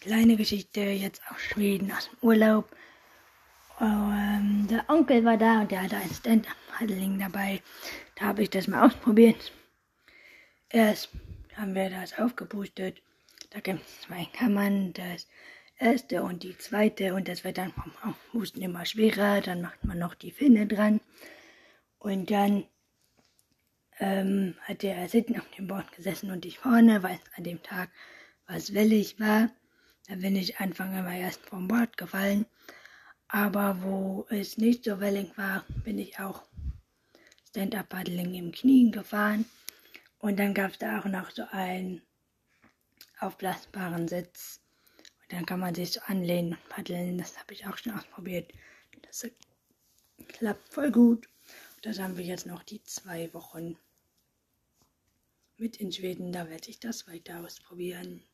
kleine Geschichte jetzt aus Schweden, aus dem Urlaub. Ähm, der Onkel war da und der hatte ein Stand-Up-Paddling dabei. Da habe ich das mal ausprobiert. Erst haben wir das aufgepustet. Da gibt es zwei Kammern, das erste und die zweite und das wird dann vom Aufpusten immer schwerer. Dann macht man noch die Finne dran und dann ähm, hat er hinten auf dem Board gesessen und ich vorne, weil es an dem Tag was wellig war. Da bin ich Anfang immer erst vom Bord gefallen. Aber wo es nicht so wellig war, bin ich auch Stand-Up-Paddling im Knien gefahren. Und dann gab es da auch noch so einen aufblasbaren Sitz. Und dann kann man sich so anlehnen und paddeln. Das habe ich auch schon ausprobiert. Das klappt voll gut. Und das haben wir jetzt noch die zwei Wochen mit in Schweden. Da werde ich das weiter ausprobieren.